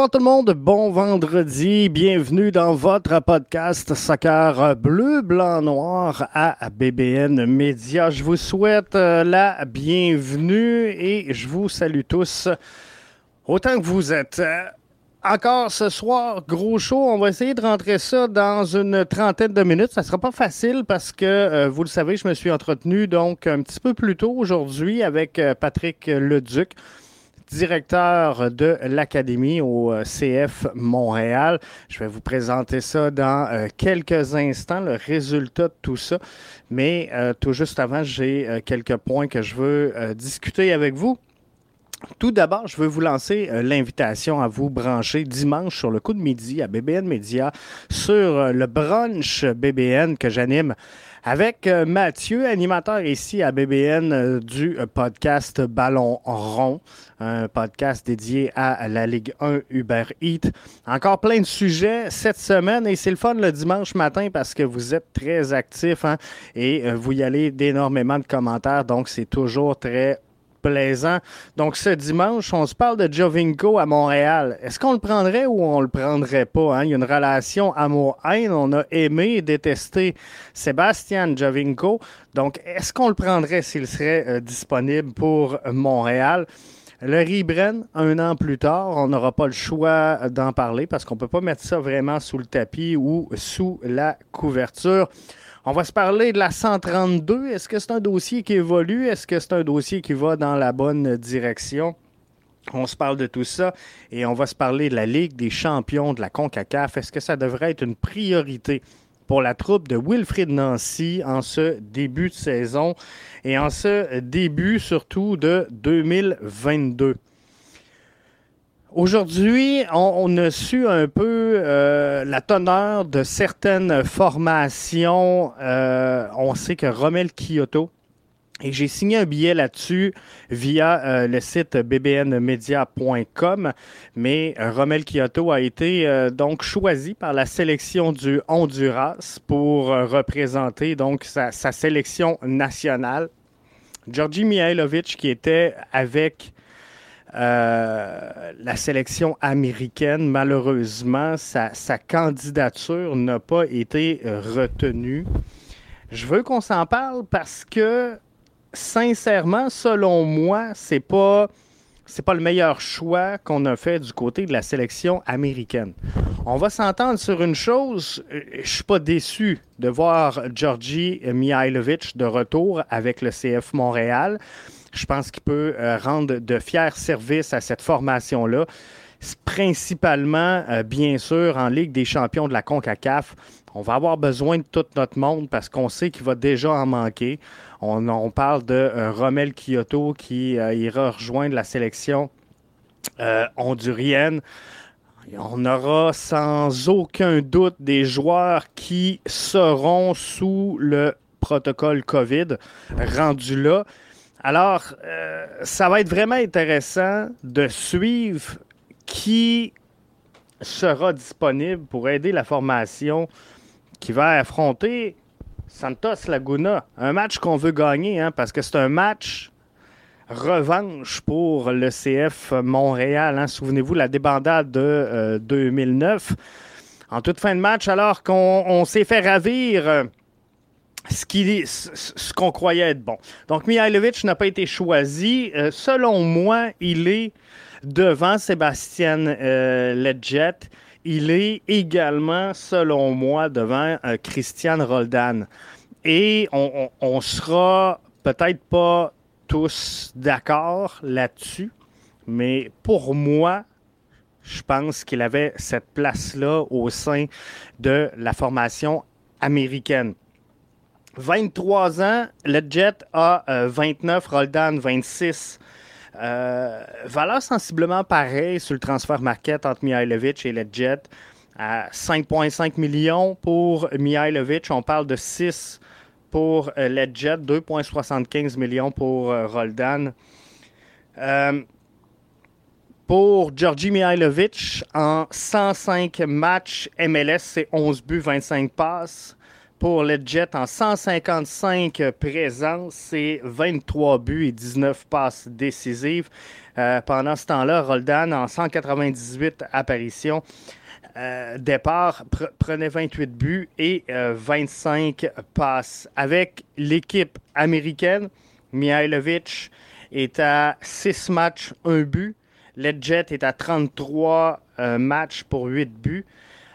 Bonsoir tout le monde, bon vendredi, bienvenue dans votre podcast Soccer bleu, blanc, noir à BBN Media. Je vous souhaite euh, la bienvenue et je vous salue tous autant que vous êtes. Euh, encore ce soir, gros show. On va essayer de rentrer ça dans une trentaine de minutes. Ça sera pas facile parce que, euh, vous le savez, je me suis entretenu donc un petit peu plus tôt aujourd'hui avec Patrick Leduc directeur de l'Académie au euh, CF Montréal. Je vais vous présenter ça dans euh, quelques instants, le résultat de tout ça. Mais euh, tout juste avant, j'ai quelques points que je veux discuter avec vous. Tout d'abord, je veux vous lancer l'invitation à vous brancher dimanche sur le coup de midi à BBN Media sur le brunch BBN que j'anime avec euh, Mathieu, animateur ici à BBN euh, du euh, podcast Ballon Rond, un podcast dédié à la Ligue 1 Uber Eats. Encore plein de sujets cette semaine et c'est le fun le dimanche matin parce que vous êtes très actifs hein, et vous y allez d'énormément de commentaires, donc c'est toujours très plaisant. Donc, ce dimanche, on se parle de Jovinko à Montréal. Est-ce qu'on le prendrait ou on le prendrait pas? Hein? Il y a une relation amour-haine. On a aimé et détesté Sébastien Jovinko. Donc, est-ce qu'on le prendrait s'il serait euh, disponible pour Montréal? Le Ribren, un an plus tard, on n'aura pas le choix d'en parler parce qu'on ne peut pas mettre ça vraiment sous le tapis ou sous la couverture. On va se parler de la 132. Est-ce que c'est un dossier qui évolue? Est-ce que c'est un dossier qui va dans la bonne direction? On se parle de tout ça et on va se parler de la Ligue des champions de la CONCACAF. Est-ce que ça devrait être une priorité pour la troupe de Wilfrid Nancy en ce début de saison et en ce début surtout de 2022? Aujourd'hui, on, a su un peu euh, la teneur de certaines formations. Euh, on sait que Romel Kyoto, et j'ai signé un billet là-dessus via euh, le site bbnmedia.com. Mais Romel Kyoto a été donc choisi par la sélection du Honduras pour représenter donc sa, sa, sélection nationale. Georgi Mihailovic qui était avec euh, la sélection américaine, malheureusement, sa, candidature n'a pas été euh, retenue. Je veux qu'on s'en parle parce que, sincèrement, selon moi, c'est pas c'est pas le meilleur choix qu'on a fait du côté de la sélection américaine. On va s'entendre sur une chose, euh, je suis pas déçu de voir Georgi Mihailovic de retour avec le CF Montréal. Je pense qu'il peut euh, rendre de fiers services à cette formation-là. Principalement, euh, bien sûr, en Ligue des champions de la CONCACAF. On va avoir besoin de tout notre monde parce qu'on sait qu'il va déjà en manquer. On, parle de euh, Romel Kyoto qui ira rejoindre la sélection hondurienne. On aura sans aucun doute des joueurs qui seront sous le protocole COVID rendu là. Alors, euh, ça va être vraiment intéressant de suivre qui sera disponible pour aider la formation qui va affronter Santos Laguna. Un match qu'on veut gagner, hein, parce que c'est un match revanche pour le CF Montréal. Hein. Souvenez-vous, la débandade de 2009. Euh, en toute fin de match, alors qu'on s'est fait ravir ce qu'on croyait être bon. Donc, Mihailovic n'a pas été choisi. Euh, selon moi, il est devant Sébastien euh. Il est également, selon moi, devant euh, Christian Roldan. Et on, on sera peut-être pas tous d'accord là-dessus, mais pour moi, je pense qu'il avait cette place-là au sein de la formation américaine. 23 ans, le Jet a 29, euh, Roldan 26. Euh, valeur sensiblement pareille sur le transfert market entre Mihailovic et le Jet. À 5,5 millions pour Mihailovic. On parle de 6 pour euh, le Jet, 2,75 millions pour Roldan. pour Georgi Mihailovic, en 105 matchs MLS, c'est 11 buts, 25 passes. Pour le Jet en 155 présences. C'est 23 buts et 19 passes décisives. Euh, pendant ce temps-là, Roldan, en 198 apparitions, euh, départ, prenait 28 buts et 25 passes. Avec l'équipe américaine, Mihailovic est à 6 matchs, 1 but. Jet est à 33 matchs pour 8 buts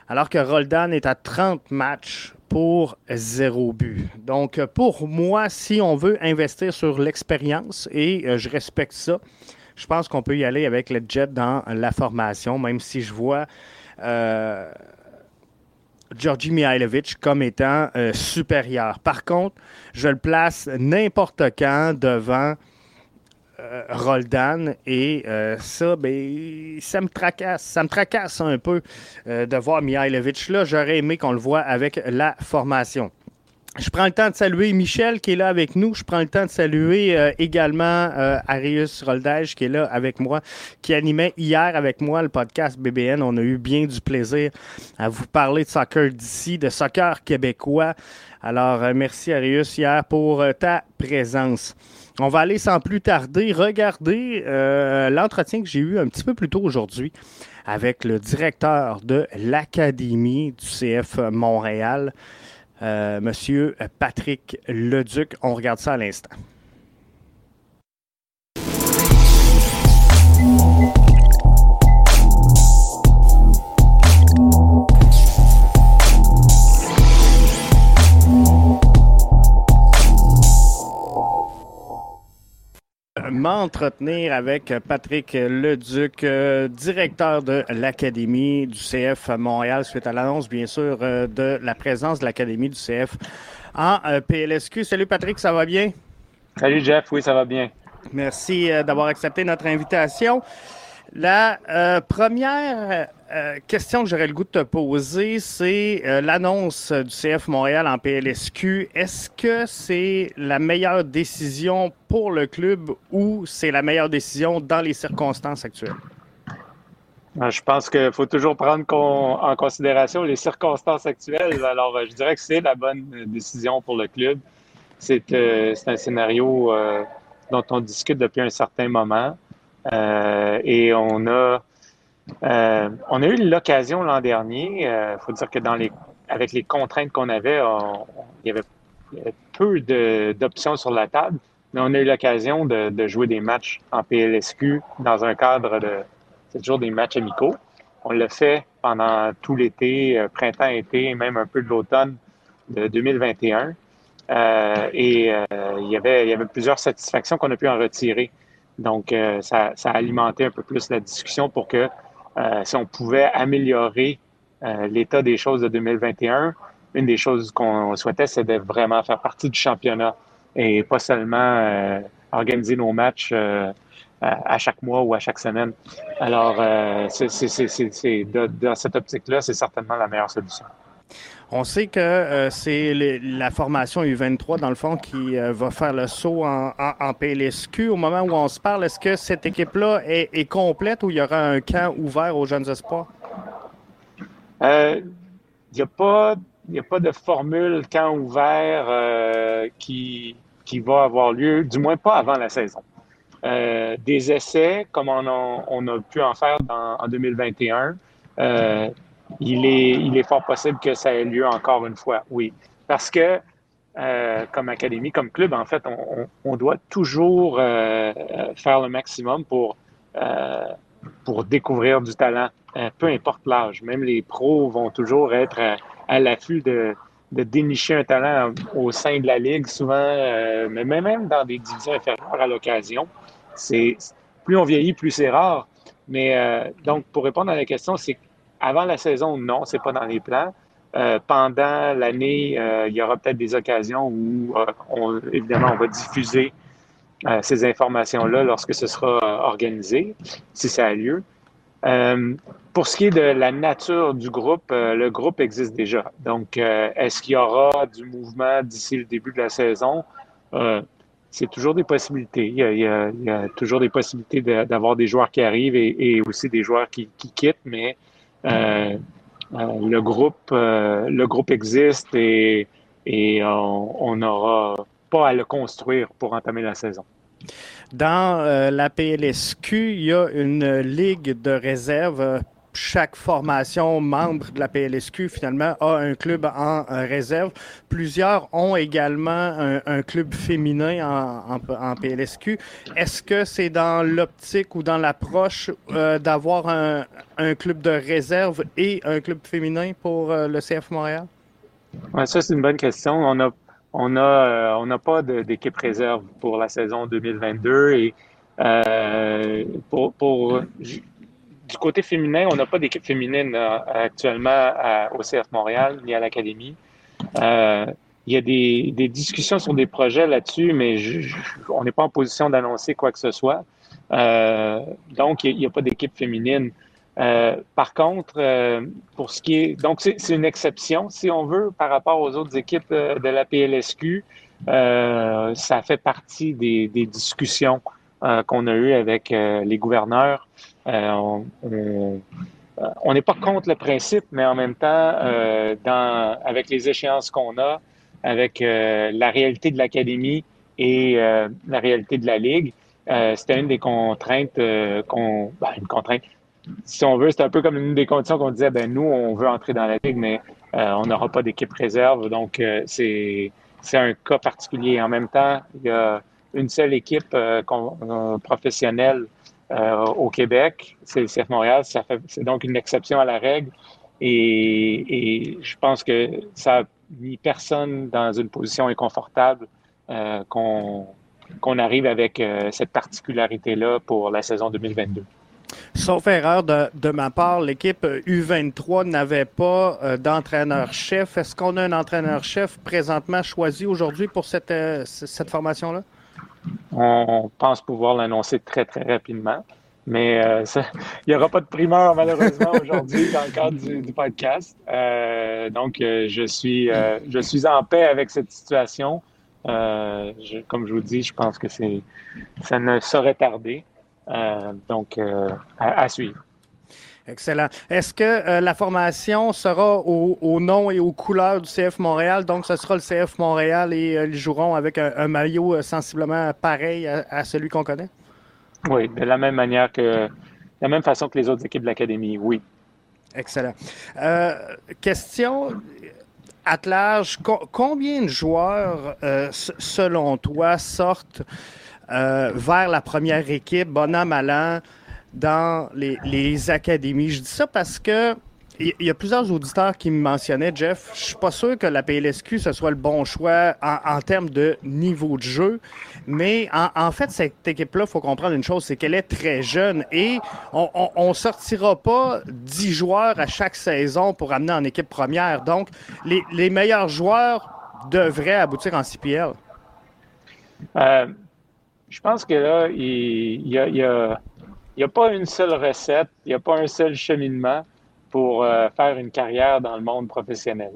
alors que Roldan est à 30 matchs pour zéro but. Donc, pour moi, si on veut investir sur l'expérience, et euh, je respecte ça, je pense qu'on peut y aller avec le jet dans la formation, même si je vois euh, Georgi Mihailovic comme étant euh, supérieur. Par contre, je le place n'importe quand devant Roldan. Et euh, ça, ben, ça me tracasse. Ça me tracasse un peu euh, de voir Mihailovic là. J'aurais aimé qu'on le voit avec la formation. Je prends le temps de saluer Michel qui est là avec nous. Je prends le temps de saluer également Arius Roldage qui est là avec moi, qui animait hier avec moi le podcast BBN. On a eu bien du plaisir à vous parler de soccer d'ici, de soccer québécois. Alors, merci Arius hier pour ta présence. On va aller sans plus tarder regarder euh, l'entretien que j'ai eu un petit peu plus tôt aujourd'hui avec le directeur de l'Académie du CF Montréal, euh, Monsieur Patrick Leduc. On regarde ça à l'instant. M'entretenir avec Patrick Leduc, euh, directeur de l'Académie du CF Montréal, suite à l'annonce, bien sûr, euh, de la présence de l'Académie du CF en euh, PLSQ. Salut Patrick, ça va bien? Salut Jeff, oui, ça va bien. Merci d'avoir accepté notre invitation. La première euh, question que j'aurais le goût de te poser, c'est euh, l'annonce du CF Montréal en PLSQ. Est-ce que c'est la meilleure décision pour le club ou c'est la meilleure décision dans les circonstances actuelles? Euh, je pense qu'il faut toujours prendre en considération les circonstances actuelles. Alors, je dirais que c'est la bonne décision pour le club. C'est un scénario dont on discute depuis un certain moment. et on a euh, on a eu l'occasion l'an dernier. Il euh, faut dire que dans les, avec les contraintes qu'on avait, il, y avait, peu d'options sur la table, mais on a eu l'occasion de, jouer des matchs en PLSQ dans un cadre de. C'est toujours des matchs amicaux. On l'a fait pendant tout l'été, euh, printemps, été, même un peu de l'automne de 2021. et il, y avait, il y avait plusieurs satisfactions qu'on a pu en retirer. Donc, ça, ça, a alimenté un peu plus la discussion pour que euh, si on pouvait améliorer euh, l'état des choses de 2021, une des choses qu'on souhaitait, c'est de vraiment faire partie du championnat et pas seulement euh, organiser nos matchs à chaque mois ou à chaque semaine. Alors, c'est, dans cette optique-là, c'est certainement la meilleure solution. On sait que c'est la formation U23, dans le fond, qui va faire le saut en, PLSQ. Au moment où on se parle, est-ce que cette équipe-là est, complète ou il y aura un camp ouvert aux jeunes espoirs? Il n'y a, pas, de formule camp ouvert qui, va avoir lieu, du moins pas avant la saison. des essais, comme on a, pu en faire en 2021, il est, fort possible que ça ait lieu encore une fois, oui. Parce que, euh, comme académie, comme club, en fait, on, doit toujours euh, faire le maximum pour, euh, découvrir du talent, peu importe l'âge. Même les pros vont toujours être à, l'affût de, de dénicher un talent au sein de la ligue, souvent, mais même dans des divisions inférieures à l'occasion. Plus on vieillit, plus c'est rare. Mais donc, pour répondre à la question, c'est avant la saison, non, c'est pas dans les plans. Euh, pendant l'année, euh, il y aura peut-être des occasions où, euh, on, évidemment, on va diffuser ces informations-là lorsque ce sera organisé, si ça a lieu. pour ce qui est de la nature du groupe, le groupe existe déjà. Donc, est-ce qu'il y aura du mouvement d'ici le début de la saison? c'est toujours des possibilités. Il y a, toujours des possibilités d'avoir des joueurs qui arrivent et, aussi des joueurs qui, qui quittent, mais le groupe, euh, le groupe existe et on n'aura pas à le construire pour entamer la saison. Dans euh, la PLSQ, il y a une ligue de réserve. Chaque formation membre de la PLSQ, finalement, a un club en, réserve. Plusieurs ont également un, club féminin en, PLSQ. Est-ce que c'est dans l'optique ou dans l'approche euh, d'avoir un, club de réserve et un club féminin pour euh, le CF Montréal? Ça, c'est une bonne question. On euh, n'a pas d'équipe réserve pour la saison 2022 et euh, pour, du côté féminin, on n'a pas d'équipe féminine euh, actuellement au CF Montréal ni à l'Académie. il y a des, des, discussions sur des projets là-dessus, mais on n'est pas en position d'annoncer quoi que ce soit. donc, il n'y a, pas d'équipe féminine. Euh, par contre, euh, pour ce qui est, donc c'est une exception, si on veut, par rapport aux autres équipes euh, de la PLSQ. ça fait partie des, des discussions qu'on a eues avec les gouverneurs. On n'est pas contre le principe, mais en même temps, dans, avec les échéances qu'on a, avec la réalité de l'académie et la réalité de la ligue, c'était une des contraintes qu'on, ben, une contrainte si on veut, c'est un peu comme une des conditions qu'on disait, ben nous, on veut entrer dans la ligue, mais euh, on n'aura pas d'équipe réserve. Donc, euh, c'est, un cas particulier. En même temps, il y a une seule équipe euh, au Québec, c'est le CF Montréal. c'est donc une exception à la règle. Et, je pense que ça a mis personne dans une position inconfortable qu'on, qu'on arrive avec cette particularité-là pour la saison 2022. Sauf erreur de, ma part, l'équipe U23 n'avait pas euh, d'entraîneur-chef. Est-ce qu'on a un entraîneur-chef présentement choisi aujourd'hui pour euh, cette formation-là? On pense pouvoir l'annoncer très, très rapidement. Mais euh, il n'y aura pas de primeur malheureusement aujourd'hui dans le cadre du, podcast. donc, je, suis, je suis en paix avec cette situation. comme je vous dis, je pense que ça ne saurait tarder. Euh, donc, euh, à, suivre. Excellent. Est-ce que euh, la formation sera au, nom et aux couleurs du CF Montréal? Donc, ce sera le CF Montréal et ils joueront avec un, maillot sensiblement pareil à, celui qu'on connaît? Oui, de la même manière que, de la même façon que les autres équipes de l'Académie, oui. Excellent. question large, combien de joueurs, selon toi, sortent euh, vers la première équipe, bon an, mal an, dans les, académies. Je dis ça parce que il y a plusieurs auditeurs qui me mentionnaient, Jeff, je suis pas sûr que la PLSQ, ce soit le bon choix en, termes de niveau de jeu, mais en, fait, cette équipe-là, il faut comprendre une chose, c'est qu'elle est très jeune et on ne sortira pas 10 joueurs à chaque saison pour amener en équipe première. Donc, les, les meilleurs joueurs devraient aboutir en CPL. Euh, je pense que là, il y a, y a, pas une seule recette, il n'y a pas un seul cheminement pour euh, faire une carrière dans le monde professionnel.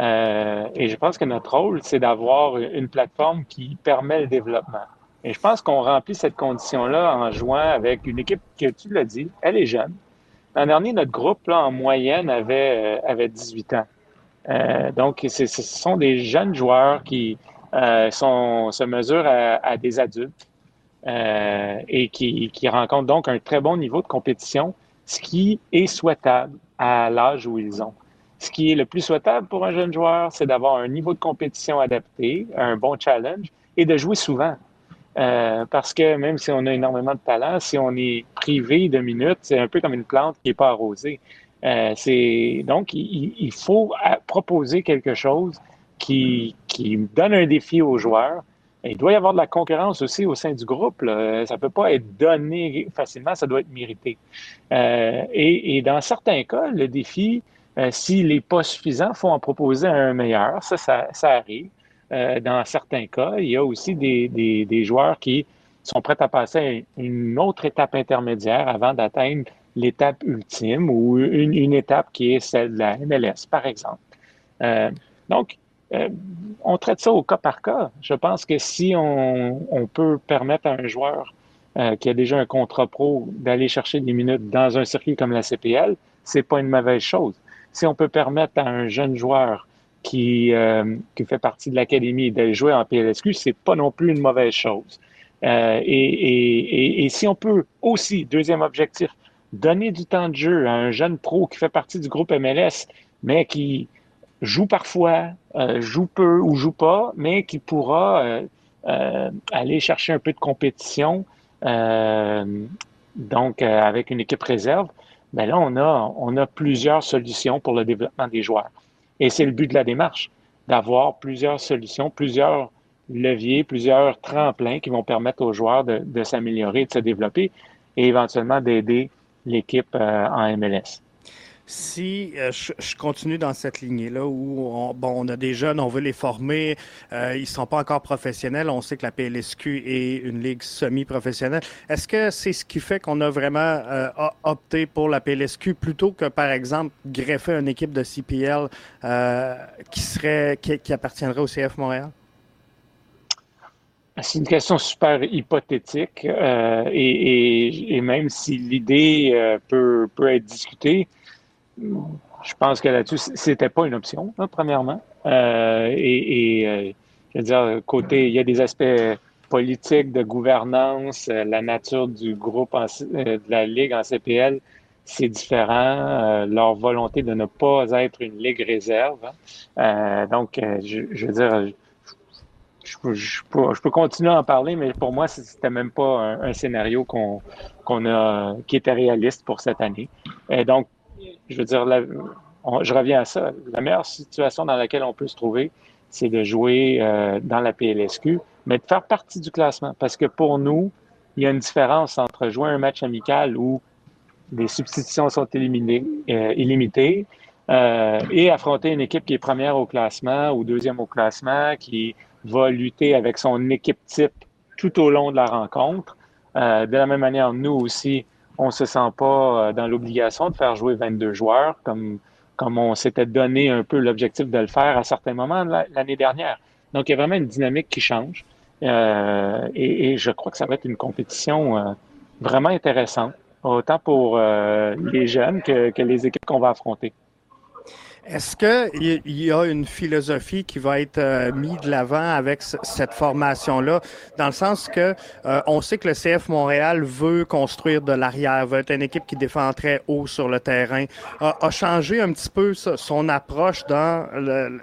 Euh, et je pense que notre rôle, c'est d'avoir une plateforme qui permet le développement. Et je pense qu'on remplit cette condition-là en jouant avec une équipe que tu l'as dit, elle est jeune. L'an dernier, notre groupe, là, en moyenne, avait, euh, avait 18 ans. Euh, donc, ce sont des jeunes joueurs qui euh, sont, se mesurent à, à des adultes. Euh, et qui, qui rencontrent donc un très bon niveau de compétition, ce qui est souhaitable à l'âge où ils ont. Ce qui est le plus souhaitable pour un jeune joueur, c'est d'avoir un niveau de compétition adapté, un bon challenge et de jouer souvent. Euh, parce que même si on a énormément de talent, si on est privé de minutes, c'est un peu comme une plante qui n'est pas arrosée. Euh, donc il, il, faut proposer quelque chose qui, qui donne un défi aux joueurs, il doit y avoir de la concurrence aussi au sein du groupe. Ça ne peut pas être donné facilement, ça doit être mérité. Euh, et, dans certains cas, le défi, euh, s'il n'est pas suffisant, il faut en proposer un meilleur. Ça, ça, arrive. Euh, dans certains cas, il y a aussi des, joueurs qui sont prêts à passer à une autre étape intermédiaire avant d'atteindre l'étape ultime ou une, une, étape qui est celle de la MLS, par exemple. donc, euh, on traite ça au cas par cas. Je pense que si on, peut permettre à un joueur euh, qui a déjà un contrat pro d'aller chercher des minutes dans un circuit comme la CPL, c'est pas une mauvaise chose. Si on peut permettre à un jeune joueur qui, qui fait partie de l'académie d'aller jouer en PLSQ, c'est pas non plus une mauvaise chose. et, si on peut aussi, deuxième objectif, donner du temps de jeu à un jeune pro qui fait partie du groupe MLS, mais qui joue parfois, euh, joue peu ou joue pas, mais qui pourra euh, euh, aller chercher un peu de compétition, donc avec une équipe réserve, ben là, on a, on a plusieurs solutions pour le développement des joueurs. Et c'est le but de la démarche, d'avoir plusieurs solutions, plusieurs leviers, plusieurs tremplins qui vont permettre aux joueurs de, de s'améliorer, de se développer et éventuellement d'aider l'équipe en MLS si euh, je, continue dans cette lignée-là où on, bon, on a des jeunes, on veut les former, euh, ils ne sont pas encore professionnels, on sait que la PLSQ est une ligue semi-professionnelle. Est-ce que c'est ce qui fait qu'on a vraiment euh, opté pour la PLSQ plutôt que, par exemple, greffer une équipe de CPL qui, serait, qui, appartiendrait au CF Montréal? C'est une question super hypothétique et, et, même si l'idée peut, peut être discutée, je pense que là-dessus, c'était pas une option, premièrement. Euh, et, euh, je veux dire, côté, il y a des aspects politiques, de gouvernance, euh, la nature du groupe, de la Ligue en CPL, c'est différent. leur volonté de ne pas être une Ligue réserve. donc, je, veux dire, je, peux, continuer à en parler, mais pour moi, c'était même pas un, scénario qu'on a qui était réaliste pour cette année. Et donc, je veux dire, je reviens à ça. La meilleure situation dans laquelle on peut se trouver, c'est de jouer euh, dans la PLSQ, mais de faire partie du classement. Parce que pour nous, il y a une différence entre jouer un match amical où les substitutions sont éliminées, euh, illimitées euh, et affronter une équipe qui est première au classement ou deuxième au classement, qui va lutter avec son équipe type tout au long de la rencontre. de la même manière, nous aussi, on se sent pas euh, dans l'obligation de faire jouer 22 joueurs comme, comme on s'était donné un peu l'objectif de le faire à certains moments l'année dernière. Donc, il y a vraiment une dynamique qui change. Euh, et, je crois que ça va être une compétition euh, vraiment intéressante, autant pour les jeunes que, que les équipes qu'on va affronter. Est-ce qu'il y a une philosophie qui va être euh, mise de l'avant avec cette formation-là, dans le sens que euh, on sait que le CF Montréal veut construire de l'arrière, veut être une équipe qui défend très haut sur le terrain, a, changé un petit peu son approche dans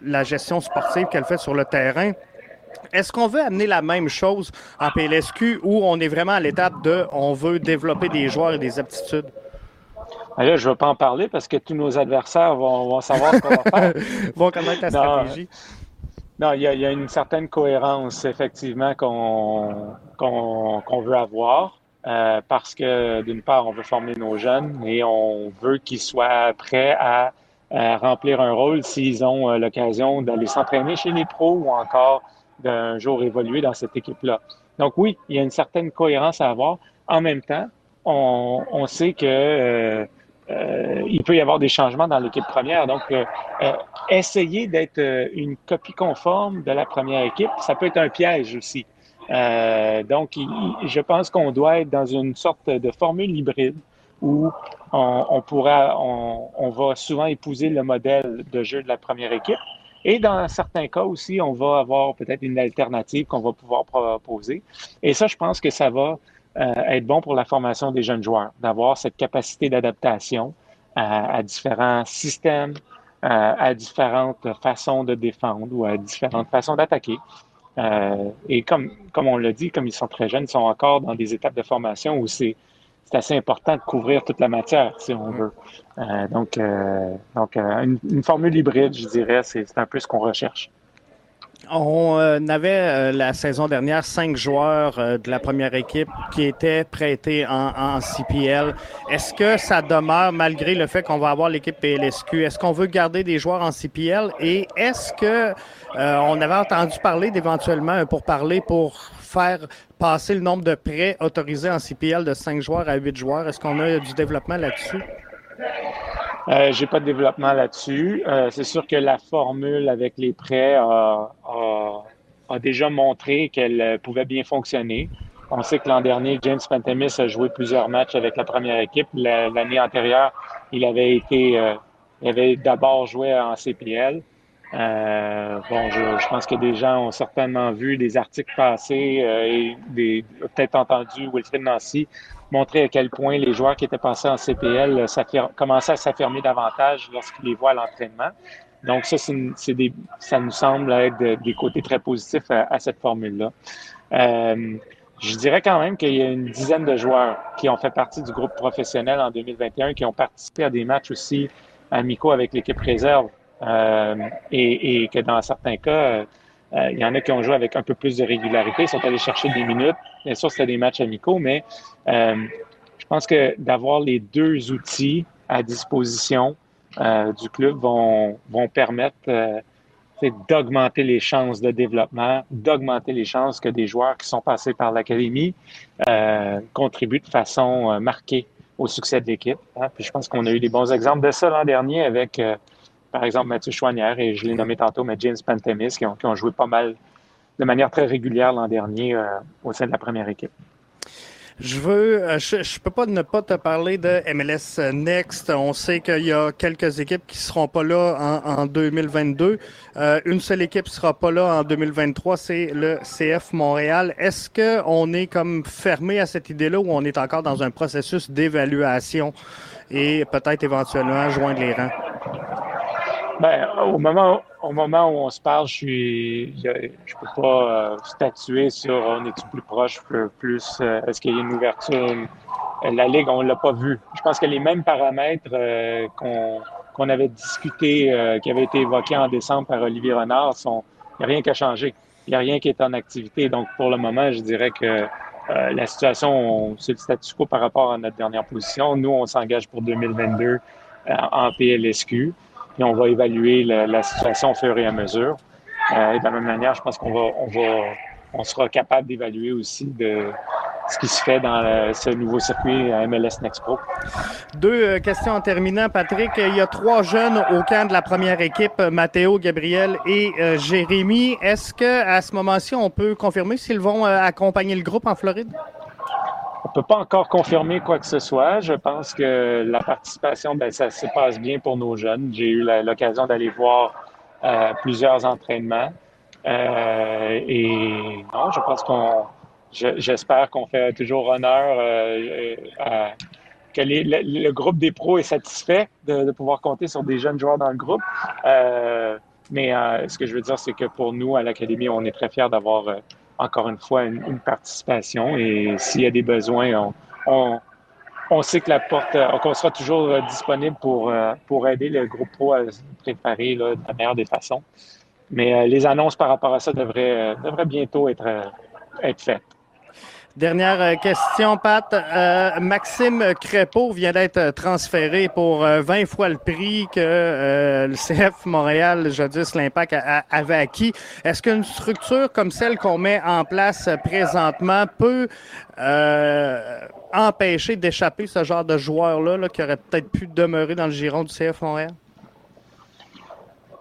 la gestion sportive qu'elle fait sur le terrain. Est-ce qu'on veut amener la même chose en PLSQ où on est vraiment à l'étape de on veut développer des joueurs et des aptitudes? Là, je ne veux pas en parler parce que tous nos adversaires vont, savoir ce qu'on va faire. vont connaître la stratégie. Non, il y, a, une certaine cohérence, effectivement, qu'on veut avoir. Euh, parce que, d'une part, on veut former nos jeunes et on veut qu'ils soient prêts à, remplir un rôle s'ils ont euh, l'occasion d'aller s'entraîner chez les pros ou encore d'un jour évoluer dans cette équipe-là. Donc oui, il y a une certaine cohérence à avoir. En même temps, on, sait que euh, euh, il peut y avoir des changements dans l'équipe première. Donc, euh, euh, essayer d'être une copie conforme de la première équipe, ça peut être un piège aussi. donc, je pense qu'on doit être dans une sorte de formule hybride où on, pourra, on, va souvent épouser le modèle de jeu de la première équipe. Et dans certains cas aussi, on va avoir peut-être une alternative qu'on va pouvoir proposer. Et ça, je pense que ça va euh, être bon pour la formation des jeunes joueurs, d'avoir cette capacité d'adaptation à, différents systèmes, à, différentes façons de défendre ou à différentes façons d'attaquer. Euh, et comme, comme on l'a dit, comme ils sont très jeunes, ils sont encore dans des étapes de formation où c'est assez important de couvrir toute la matière, si on veut. Euh, donc, donc une, formule hybride, je dirais, c'est un peu ce qu'on recherche. On euh, avait euh, la saison dernière cinq joueurs euh, de la première équipe qui étaient prêtés en, CPL. Est-ce que ça demeure malgré le fait qu'on va avoir l'équipe PLSQ? Est-ce qu'on veut garder des joueurs en CPL? Et est-ce que on avait entendu parler d'éventuellement pour parler pour faire passer le nombre de prêts autorisés en CPL de cinq joueurs à huit joueurs? Est-ce qu'on a du développement là-dessus? Euh, J'ai pas de développement là-dessus. Euh, c'est sûr que la formule avec les prêts a, déjà montré qu'elle pouvait bien fonctionner. On sait que l'an dernier, James Pantemis a joué plusieurs matchs avec la première équipe. L'année antérieure, il avait été, euh, il avait d'abord joué en CPL. Euh, bon, je, pense que des gens ont certainement vu des articles passés euh, et peut-être entendu Wilfred Nancy montrer à quel point les joueurs qui étaient passés en CPL commençaient à s'affirmer davantage lorsqu'ils les voient à l'entraînement. Donc ça, c'est des, ça nous semble être des côtés très positifs à, cette formule-là. Euh, je dirais quand même qu'il y a une dizaine de joueurs qui ont fait partie du groupe professionnel en 2021, qui ont participé à des matchs aussi amicaux avec l'équipe réserve euh, et, et, que dans certains cas, euh, il y en a qui ont joué avec un peu plus de régularité, ils sont allés chercher des minutes. Bien sûr, c'était des matchs amicaux, mais euh, je pense que d'avoir les deux outils à disposition du club vont, vont permettre d'augmenter les chances de développement, d'augmenter les chances que des joueurs qui sont passés par l'académie euh, contribuent de façon marquée au succès de l'équipe. Hein. Puis je pense qu'on a eu des bons exemples de ça l'an dernier avec par exemple Mathieu Chouanière et je l'ai nommé tantôt, mais James Pantemis, qui ont, joué pas mal de manière très régulière l'an dernier euh, au sein de la première équipe. Je veux, euh, je, je, peux pas ne pas te parler de MLS Next. On sait qu'il y a quelques équipes qui seront pas là en, 2022. Euh, une seule équipe sera pas là en 2023, c'est le CF Montréal. Est-ce que on est comme fermé à cette idée-là ou on est encore dans un processus d'évaluation et peut-être éventuellement joindre les rangs? Ben, au moment, au moment où on se parle, je suis, je, peux pas euh, statuer sur on est plus proche, plus, euh, est-ce qu'il y a une ouverture. La Ligue, on l'a pas vu. Je pense que les mêmes paramètres euh, qu'on avait discuté, qui avaient été évoqués en décembre par Olivier Renard, sont, il n'y a rien qui a changé. Il n'y a rien qui est en activité. Donc, pour le moment, je dirais que la situation, c'est le statu quo par rapport à notre dernière position. Nous, on s'engage pour 2022 en PLSQ et on va évaluer la, situation au fur et à mesure. Euh, et de la même manière, je pense qu'on va, on va, on sera capable d'évaluer aussi de ce qui se fait dans ce nouveau circuit MLS Next Pro. Deux euh, questions en terminant, Patrick. Il y a trois jeunes au camp de la première équipe, Mathéo, Gabriel et euh, Jérémy. Est-ce que à ce moment-ci, on peut confirmer s'ils vont accompagner le groupe en Floride? On peut pas encore confirmer quoi que ce soit. Je pense que la participation, ben, ça se passe bien pour nos jeunes. J'ai eu l'occasion d'aller voir euh, plusieurs entraînements. Euh, et non, je pense qu'on, j'espère qu'on fait toujours honneur euh, à, que le, groupe des pros est satisfait de, pouvoir compter sur des jeunes joueurs dans le groupe. mais ce que je veux dire, c'est que pour nous, à l'Académie, on est très fiers d'avoir encore une fois, une, participation. Et s'il y a des besoins, on, on, sait que la porte, euh, qu'on sera toujours euh, disponible pour, euh, pour aider le groupe pro à se préparer là, de la meilleure des façons. Mais les annonces par rapport à ça devraient, devraient bientôt être, être faites. Dernière euh, question, Pat. Euh, Maxime Crépeau vient d'être transféré pour 20 euh, fois le prix que le CF Montréal, jadis l'Impact, avait acquis. Est-ce qu'une structure comme celle qu'on met en place présentement peut empêcher d'échapper ce genre de joueur-là là, qui aurait peut-être pu demeurer dans le giron du CF Montréal?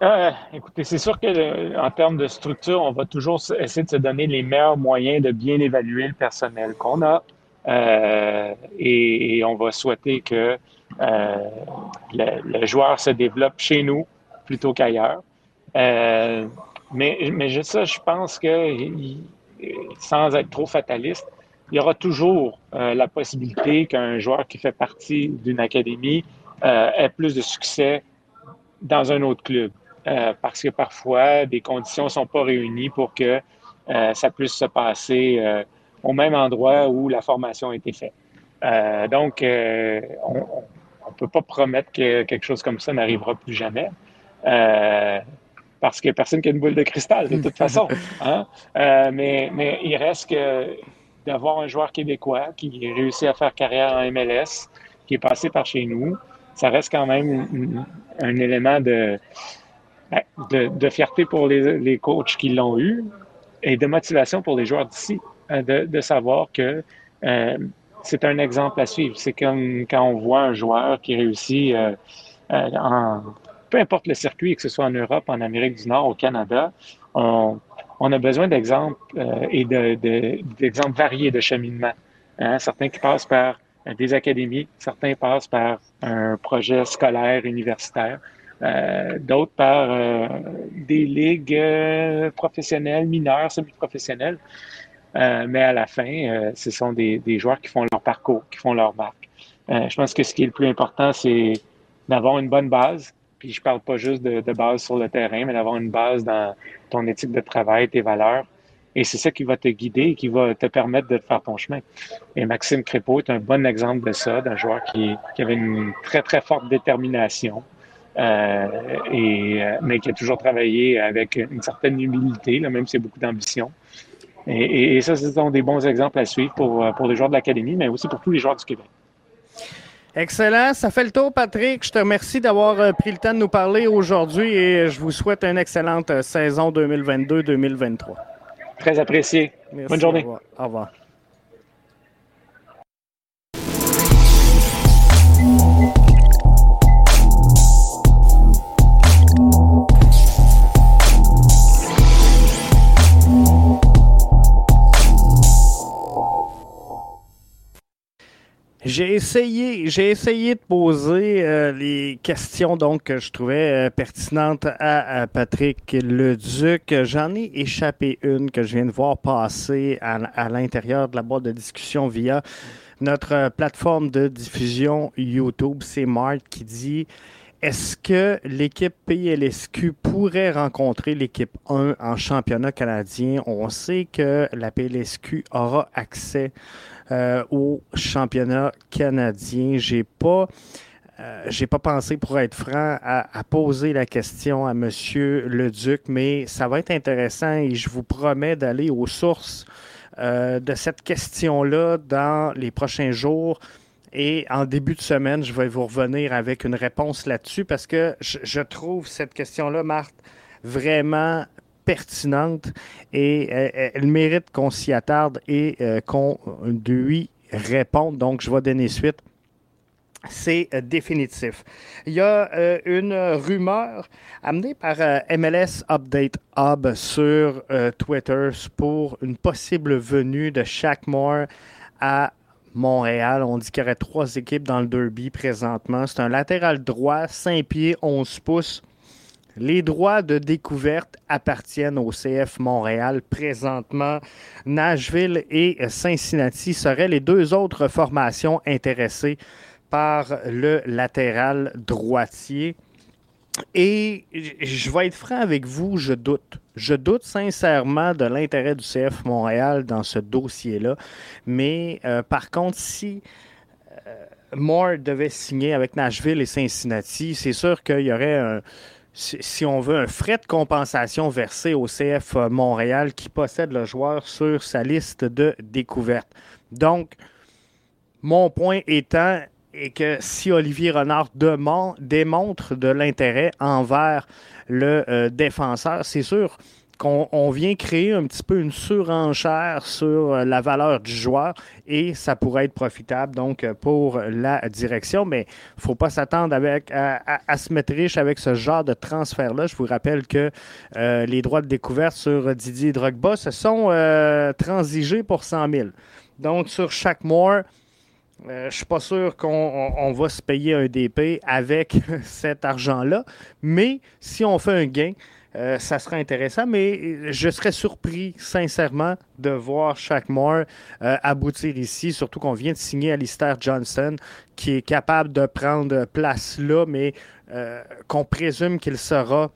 Euh, écoutez, c'est sûr que euh, en termes de structure, on va toujours essayer de se donner les meilleurs moyens de bien évaluer le personnel qu'on a. Euh, et, on va souhaiter que le, joueur se développe chez nous plutôt qu'ailleurs. mais, mais je, je pense que sans être trop fataliste, il y aura toujours la possibilité qu'un joueur qui fait partie d'une académie ait plus de succès dans un autre club. Euh, parce que parfois, des conditions ne sont pas réunies pour que euh, ça puisse se passer euh, au même endroit où la formation a été faite. donc, on ne peut pas promettre que quelque chose comme ça n'arrivera plus jamais. parce a personne qui a une boule de cristal, de toute façon. Hein. mais, mais il reste que d'avoir un joueur québécois qui réussit à faire carrière en MLS, qui est passé par chez nous, ça reste quand même un élément de, de, fierté pour les, les coachs qui l'ont eu et de motivation pour les joueurs d'ici, euh, de, de, savoir que euh, c'est un exemple à suivre. C'est comme quand on voit un joueur qui réussit euh, en peu importe le circuit, que ce soit en Europe, en Amérique du Nord, au Canada, on, on a besoin d'exemples et d'exemples de, variés de cheminement. Hein. Certains qui passent par des académies, certains passent par un projet scolaire universitaire, d'autres par des ligues professionnelles, mineures, semi-professionnelles. mais à la fin, ce sont des, des, joueurs qui font leur parcours, qui font leur marque. je pense que ce qui est le plus important, c'est d'avoir une bonne base. Puis je parle pas juste de, de base sur le terrain, mais d'avoir une base dans ton éthique de travail, tes valeurs. Et c'est ça qui va te guider et qui va te permettre de faire ton chemin. Et Maxime Crépeau est un bon exemple de ça, d'un joueur qui, qui, avait une très, très forte détermination, euh, et, euh, mais qui a toujours travaillé avec une certaine humilité, là, même si c'est beaucoup d'ambition. Et, et, ça, ce sont des bons exemples à suivre pour, pour les joueurs de l'Académie, mais aussi pour tous les joueurs du Québec. Excellent. Ça fait le tour, Patrick. Je te remercie d'avoir euh, pris le temps de nous parler aujourd'hui et je vous souhaite une excellente euh, saison 2022-2023. Très apprécié. Bonne journée. Au revoir. J'ai essayé, j'ai essayé de poser euh, les questions donc que je trouvais euh, pertinentes à, Patrick Leduc. J'en ai échappé une que je viens de voir passer à, l'intérieur de la boîte de discussion via notre euh, plateforme de diffusion YouTube. C'est Marc qui dit est-ce que l'équipe PLSQ pourrait rencontrer l'équipe 1 en championnat canadien? On sait que la PLSQ aura accès euh, au championnat canadien. J'ai pas. Euh, j'ai pas pensé, pour être franc, à, poser la question à M. le Duc, mais ça va être intéressant et je vous promets d'aller aux sources euh, de cette question-là dans les prochains jours. Et en début de semaine, je vais vous revenir avec une réponse là-dessus parce que je, je trouve cette question-là, Marthe, vraiment pertinente et euh, elle, mérite qu'on s'y attarde et euh, qu'on lui réponde. Donc, je vais donner suite. C'est euh, définitif. Il y a une rumeur amenée par MLS Update Hub sur Twitter pour une possible venue de Shaq Moore à Montréal. On dit qu'il y aurait trois équipes dans le derby présentement. C'est un latéral droit, 5 pieds, 11 pouces. Les droits de découverte appartiennent au CF Montréal. Présentement, Nashville et Cincinnati seraient les deux autres formations intéressées par le latéral droitier. Et je vais être franc avec vous, je doute. Je doute sincèrement de l'intérêt du CF Montréal dans ce dossier-là. Mais euh, par contre, si euh, Moore devait signer avec Nashville et Cincinnati, c'est sûr qu'il y aurait un si on veut, un frais de compensation versé au CF Montréal qui possède le joueur sur sa liste de découverte. Donc, mon point étant est que si Olivier Renard démontre de l'intérêt envers le euh, défenseur, c'est sûr qu'on vient créer un petit peu une surenchère sur euh, la valeur du joueur et ça pourrait être profitable donc euh, pour la direction. Mais il ne faut pas s'attendre à, se mettre riche avec ce genre de transfert-là. Je vous rappelle que euh, les droits de découverte sur Didier Drogba se sont transigés pour 100 000. Donc sur chaque mois, je ne suis pas sûr qu'on va se payer un DP avec cet argent-là, mais si on fait un gain, euh, ça serait intéressant, mais je serais surpris, sincèrement, de voir Shaq Moore euh, aboutir ici, surtout qu'on vient de signer Alistair Johnson, qui est capable de prendre place là, mais euh, qu'on présume qu'il sera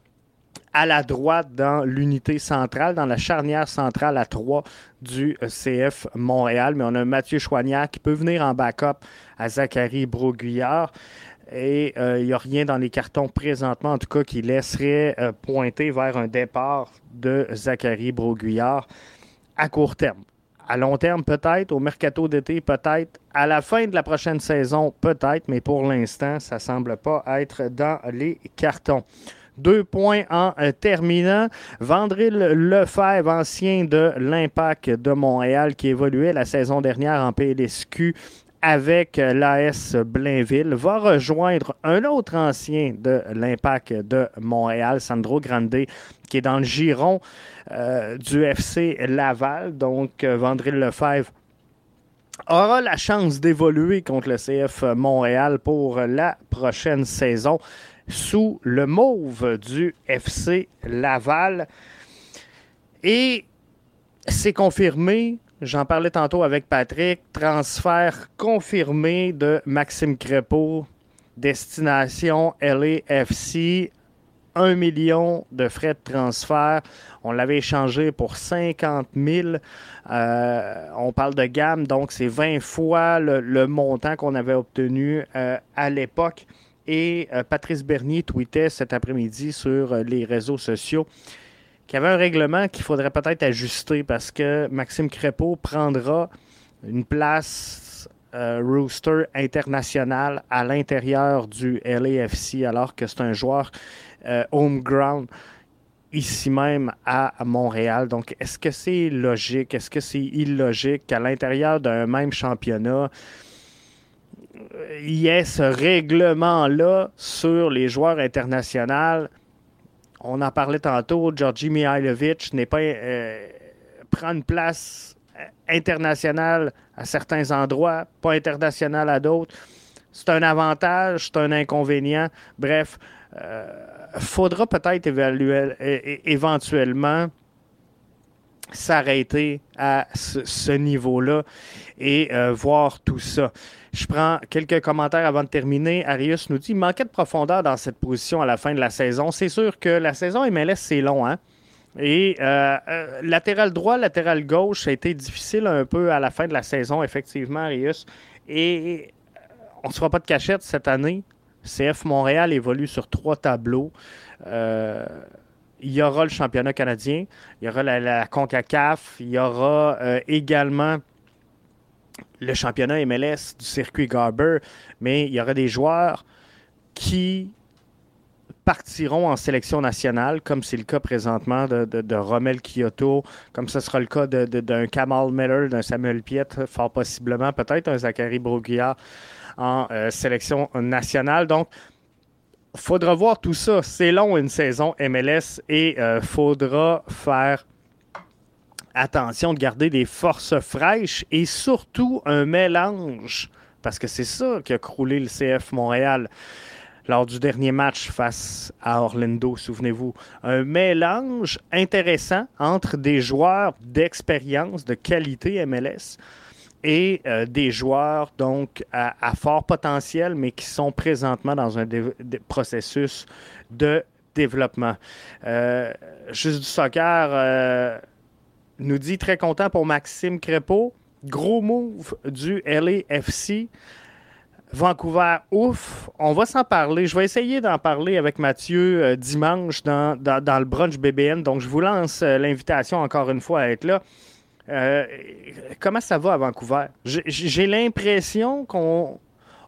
à la droite dans l'unité centrale, dans la charnière centrale à 3 du CF Montréal. Mais on a Mathieu Chouanière qui peut venir en backup à Zachary Broguillard. Et euh, il n'y a rien dans les cartons présentement, en tout cas, qui laisserait euh, pointer vers un départ de Zachary Broguillard à court terme. À long terme, peut-être. Au mercato d'été, peut-être. À la fin de la prochaine saison, peut-être. Mais pour l'instant, ça ne semble pas être dans les cartons. Deux points en euh, terminant. Vandril Lefebvre, ancien de l'Impact de Montréal, qui évoluait la saison dernière en PLSQ avec l'AS Blainville, va rejoindre un autre ancien de l'Impact de Montréal, Sandro Grande, qui est dans le giron euh, du FC Laval. Donc, euh, Vandril Lefebvre aura la chance d'évoluer contre le CF Montréal pour la prochaine saison. sous le mauve du FC Laval. Et c'est confirmé, j'en parlais tantôt avec Patrick, transfert confirmé de Maxime Crépeau, destination LAFC, 1 million de frais de transfert. On l'avait échangé pour 50 000. Euh, on parle de gamme, donc c'est 20 fois le, montant qu'on avait obtenu euh, à l'époque. Et euh, Patrice Bernier tweetait cet après-midi sur les réseaux sociaux qu'il y avait un règlement qu'il faudrait peut-être ajuster parce que Maxime Crépeau prendra une place rooster international à l'intérieur du LAFC alors que c'est un joueur home ground ici même à Montréal. Donc, est-ce que c'est logique? Est-ce que c'est illogique qu'à l'intérieur d'un même championnat, il y ait ce règlement-là sur les joueurs internationaux? On en parlait tantôt, Georgi Mihailovic n'est pas euh, prend une place internationale à certains endroits, pas internationale à d'autres. C'est un avantage, c'est un inconvénient. Bref, euh, faudra peut-être éventuellement s'arrêter à ce, niveau-là et euh, voir tout ça. Je prends quelques commentaires avant de terminer. Arius nous dit manquait de profondeur dans cette position à la fin de la saison. C'est sûr que la saison MLS, c'est long, hein? Et euh, euh, latéral droit, latéral gauche, ça a été difficile un peu à la fin de la saison, effectivement, Arius. Et on ne se fera pas de cachette cette année. CF Montréal évolue sur trois tableaux. Euh, il y aura le championnat canadien, il y aura la, CONCACAF, il y aura euh, également le championnat MLS du circuit Garber, mais il y aura des joueurs qui partiront en sélection nationale, comme c'est le cas présentement de, de, Romel Kyoto, comme ce sera le cas d'un Kamal Miller, d'un Samuel Piet, fort possiblement, peut-être un Zachary Broguillard en euh, sélection nationale. Donc, faudra voir tout ça. C'est long une saison MLS et euh, faudra faire attention de garder des forces fraîches et surtout un mélange, parce que c'est ça qui a croulé le CF Montréal lors du dernier match face à Orlando, souvenez-vous. Un mélange intéressant entre des joueurs d'expérience, de qualité MLS, et euh, des joueurs donc à, fort potentiel, mais qui sont présentement dans un processus de développement. Euh, Juste du soccer euh, nous dit très content pour Maxime Crépeau. Gros move du LAFC. Vancouver, ouf. On va s'en parler. Je vais essayer d'en parler avec Mathieu dimanche dans, dans, le brunch BBN. Donc, je vous lance l'invitation encore une fois à être là. Euh, comment ça va à Vancouver? J'ai l'impression qu'on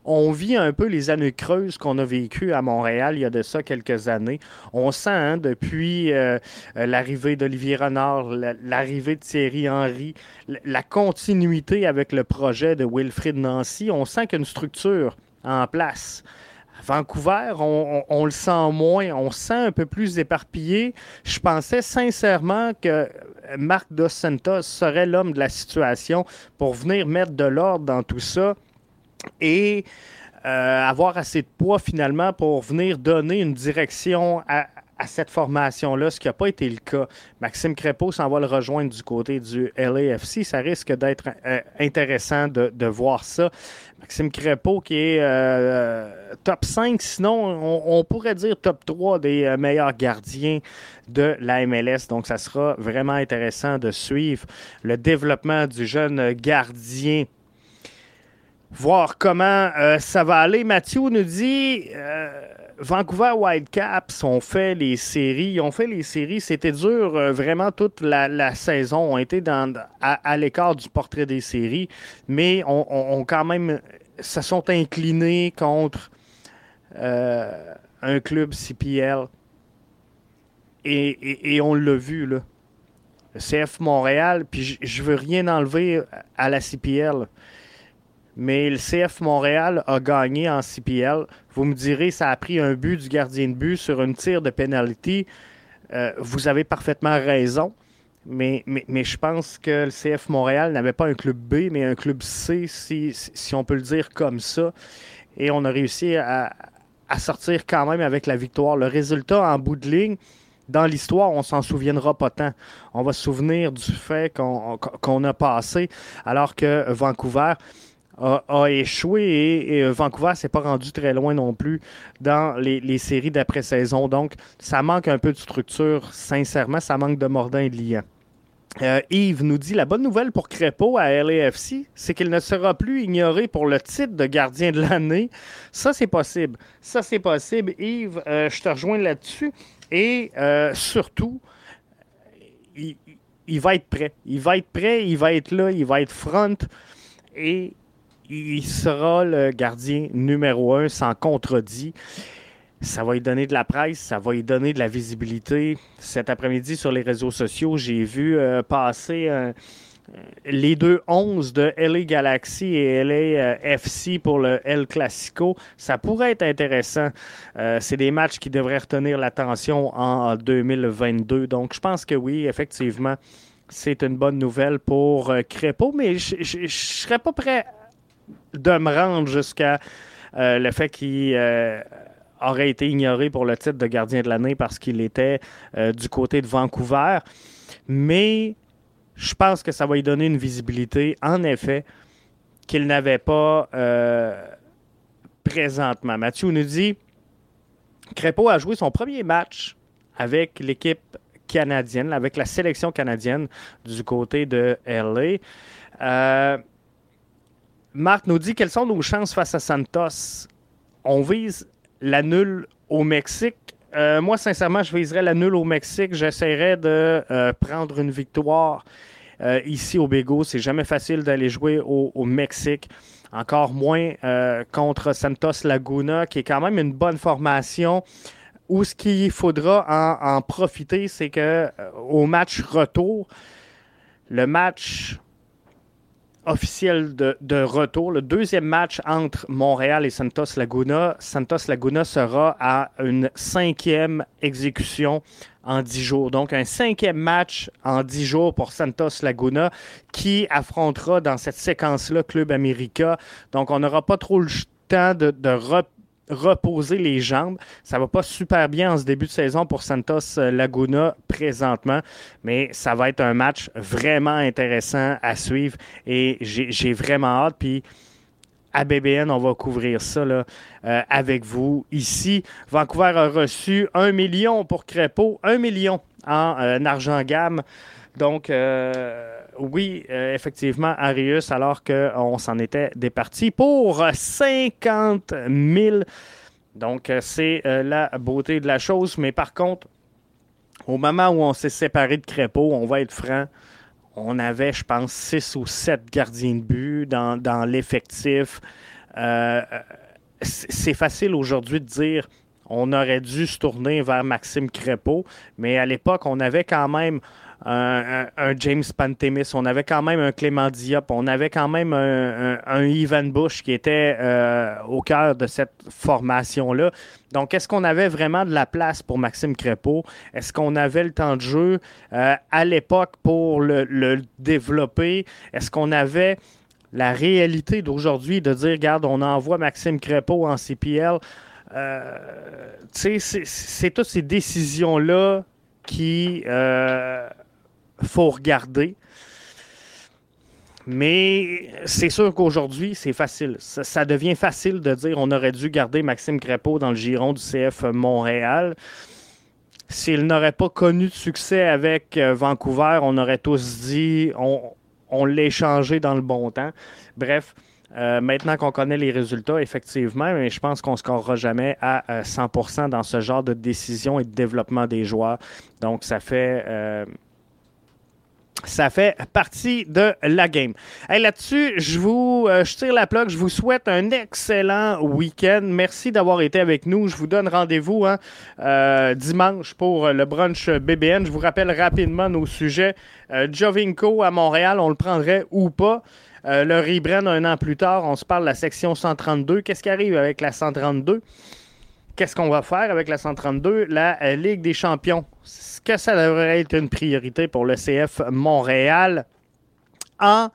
on vit un peu les années creuses qu'on a vécues à Montréal il y a de ça quelques années. On sent hein, depuis euh, l'arrivée d'Olivier Renard, l'arrivée de Thierry Henry, la continuité avec le projet de Wilfrid Nancy, on sent qu'il y a une structure en place. Vancouver, on, le sent moins, on se sent un peu plus éparpillé. Je pensais sincèrement que Marc Dos Santos serait l'homme de la situation pour venir mettre de l'ordre dans tout ça et euh, avoir assez de poids finalement pour venir donner une direction à, cette formation-là, ce qui n'a pas été le cas. Maxime Crépeau s'en va le rejoindre du côté du LAFC. Ça risque d'être euh, intéressant de, voir ça. Maxime Crépeau qui est euh, top 5, sinon on, pourrait dire top 3 des meilleurs gardiens de la MLS. Donc ça sera vraiment intéressant de suivre le développement du jeune gardien voir comment euh, ça va aller. Mathieu nous dit euh, Vancouver Whitecaps ont fait les séries. Ils ont fait les séries. C'était dur euh, vraiment toute la, saison. On été dans, à, l'écart du portrait des séries, mais on, quand même se sont inclinés contre un club CPL. Et, on l'a vu, là. CF Montréal, puis je veux rien enlever à la CPL mais le CF Montréal a gagné en CPL. Vous me direz, ça a pris un but du gardien de but sur une tire de pénalité. Euh, vous avez parfaitement raison. Mais, mais, je pense que le CF Montréal n'avait pas un club B, mais un club C, si, si, on peut le dire comme ça. Et on a réussi à, à sortir quand même avec la victoire. Le résultat en bout de ligne, dans l'histoire, on s'en souviendra pas tant. On va se souvenir du fait qu'on a passé alors que Vancouver a, échoué et, euh, Vancouver s'est pas rendu très loin non plus dans les, séries d'après-saison. Donc, ça manque un peu de structure, sincèrement, ça manque de mordant et de liant. Euh, Yves nous dit la bonne nouvelle pour Crépeau à LAFC, c'est qu'il ne sera plus ignoré pour le titre de gardien de l'année. Ça, c'est possible. Ça, c'est possible. Yves, euh, je te rejoins là-dessus. Et surtout, il, il, va être prêt. Il va être prêt, il va être là, il va être front. Et il sera le gardien numéro un sans contredit. Ça va lui donner de la presse, ça va lui donner de la visibilité. Cet après-midi, sur les réseaux sociaux, j'ai vu euh, passer euh, les deux 11 de LA Galaxy et LA euh, FC pour le El Clasico. Ça pourrait être intéressant. C'est des matchs qui devraient retenir l'attention en 2022. Donc, je pense que oui, effectivement, c'est une bonne nouvelle pour Crépeau, mais je ne serais pas prêt de me rendre jusqu'à euh, le fait qu'il euh, aurait été ignoré pour le titre de gardien de l'année parce qu'il était euh, du côté de Vancouver. Mais je pense que ça va lui donner une visibilité, en effet, qu'il n'avait pas présentement. Mathieu nous dit Crépeau a joué son premier match avec l'équipe canadienne, avec la sélection canadienne du côté de LA. Marc nous dit quelles sont nos chances face à Santos? On vise la nulle au Mexique. Euh, moi, sincèrement, je viserais la nulle au Mexique. J'essaierais de euh, prendre une victoire euh, ici au Bégo. C'est jamais facile d'aller jouer au, Mexique. Encore moins contre Santos Laguna, qui est quand même une bonne formation. Où ce qu'il faudra en, en profiter, c'est que au match retour, le match officiel de, retour. Le deuxième match entre Montréal et Santos Laguna. Santos Laguna sera à une cinquième exécution en dix jours. Donc, un cinquième match en dix jours pour Santos Laguna qui affrontera dans cette séquence-là Club America. Donc, on n'aura pas trop le temps de, de, reposer les jambes. Ça va pas super bien en ce début de saison pour Santos Laguna présentement, mais ça va être un match vraiment intéressant à suivre et j'ai vraiment hâte. Puis à BBN, on va couvrir ça euh, avec vous ici. Vancouver a reçu un million pour Crépeau, un million en euh, argent gamme. Donc, euh, oui, euh, effectivement, Arius, alors qu'on s'en était départi pour 50 000. Donc, euh, c'est la beauté de la chose. Mais par contre, au moment où on s'est séparé de Crépeau, on va être franc, on avait, je pense, 6 ou 7 gardiens de but dans, dans l'effectif. c'est facile aujourd'hui de dire on aurait dû se tourner vers Maxime Crépeau, mais à l'époque, on avait quand même un, James Pantemis, on avait quand même un Clément Diop, on avait quand même un, Ivan Bush qui était euh, au cœur de cette formation-là. Donc, est-ce qu'on avait vraiment de la place pour Maxime Crépeau? Est-ce qu'on avait le temps de jeu euh, à l'époque pour le, développer? Est-ce qu'on avait la réalité d'aujourd'hui de dire, regarde, on envoie Maxime Crépeau en CPL? Euh, c'est toutes ces décisions-là qui faut regarder. Mais c'est sûr qu'aujourd'hui, c'est facile. Ça, devient facile de dire on aurait dû garder Maxime Crépeau dans le giron du CF Montréal. S'il n'aurait pas connu de succès avec euh, Vancouver, on aurait tous dit on, on l'a échangé dans le bon temps. Bref, euh, maintenant qu'on connaît les résultats, effectivement, je pense qu'on ne scorera jamais à 100% euh, dans ce genre de décision et de développement des joueurs. Donc, ça fait ça fait partie de la game. Et Là-dessus, je vous euh, je tire la plaque. Je vous souhaite un excellent week-end. Merci d'avoir été avec nous. Je vous donne rendez-vous hein, euh, dimanche pour le brunch BBN. Je vous rappelle rapidement nos sujets. Euh, Jovinko à Montréal, on le prendrait ou pas. le Ribren un an plus tard, on se parle de la section 132. Qu'est-ce qui arrive avec la 132? Qu'est-ce qu'on va faire avec la 132? La Ligue des champions? Que ça devrait être une priorité pour le CF Montréal en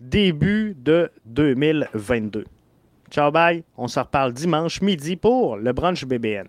début de 2022. Ciao, bye. On se reparle dimanche midi pour le brunch BBN.